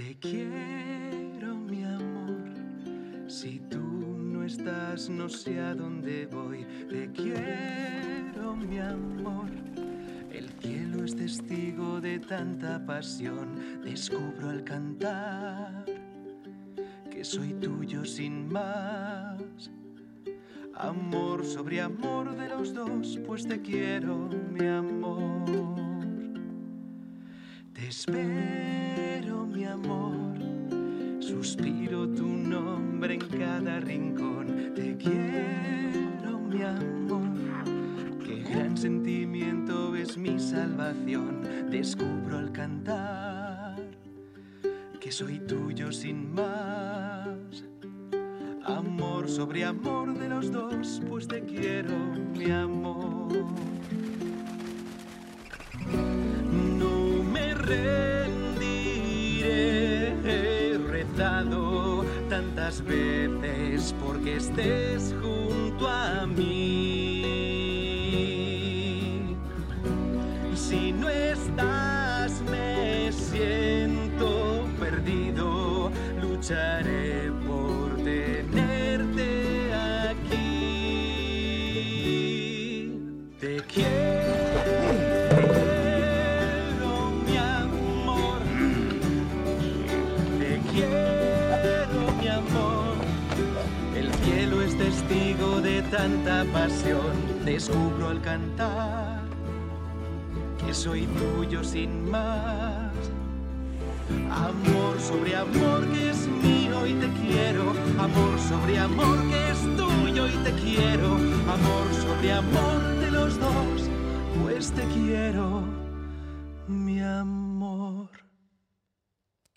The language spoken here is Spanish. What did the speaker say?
Te quiero, mi amor. Si tú no estás, no sé a dónde voy. Te quiero, mi amor. El cielo es testigo de tanta pasión. Descubro al cantar que soy tuyo sin más. Amor sobre amor de los dos, pues te quiero, mi amor. Te espero, mi amor. Suspiro tu nombre en cada rincón. Te quiero, mi amor. Qué gran sentimiento es mi salvación. Descubro al cantar que soy tuyo sin más. Amor sobre amor de los dos, pues te quiero, mi amor. No me rendiré, veces porque estés junto a mí. Si no estás, me siento perdido, lucharé tanta pasión. Descubro al cantar que soy tuyo sin más. Amor sobre amor que es mío y te quiero. Amor sobre amor que es tuyo y te quiero. Amor sobre amor de los dos, pues te quiero.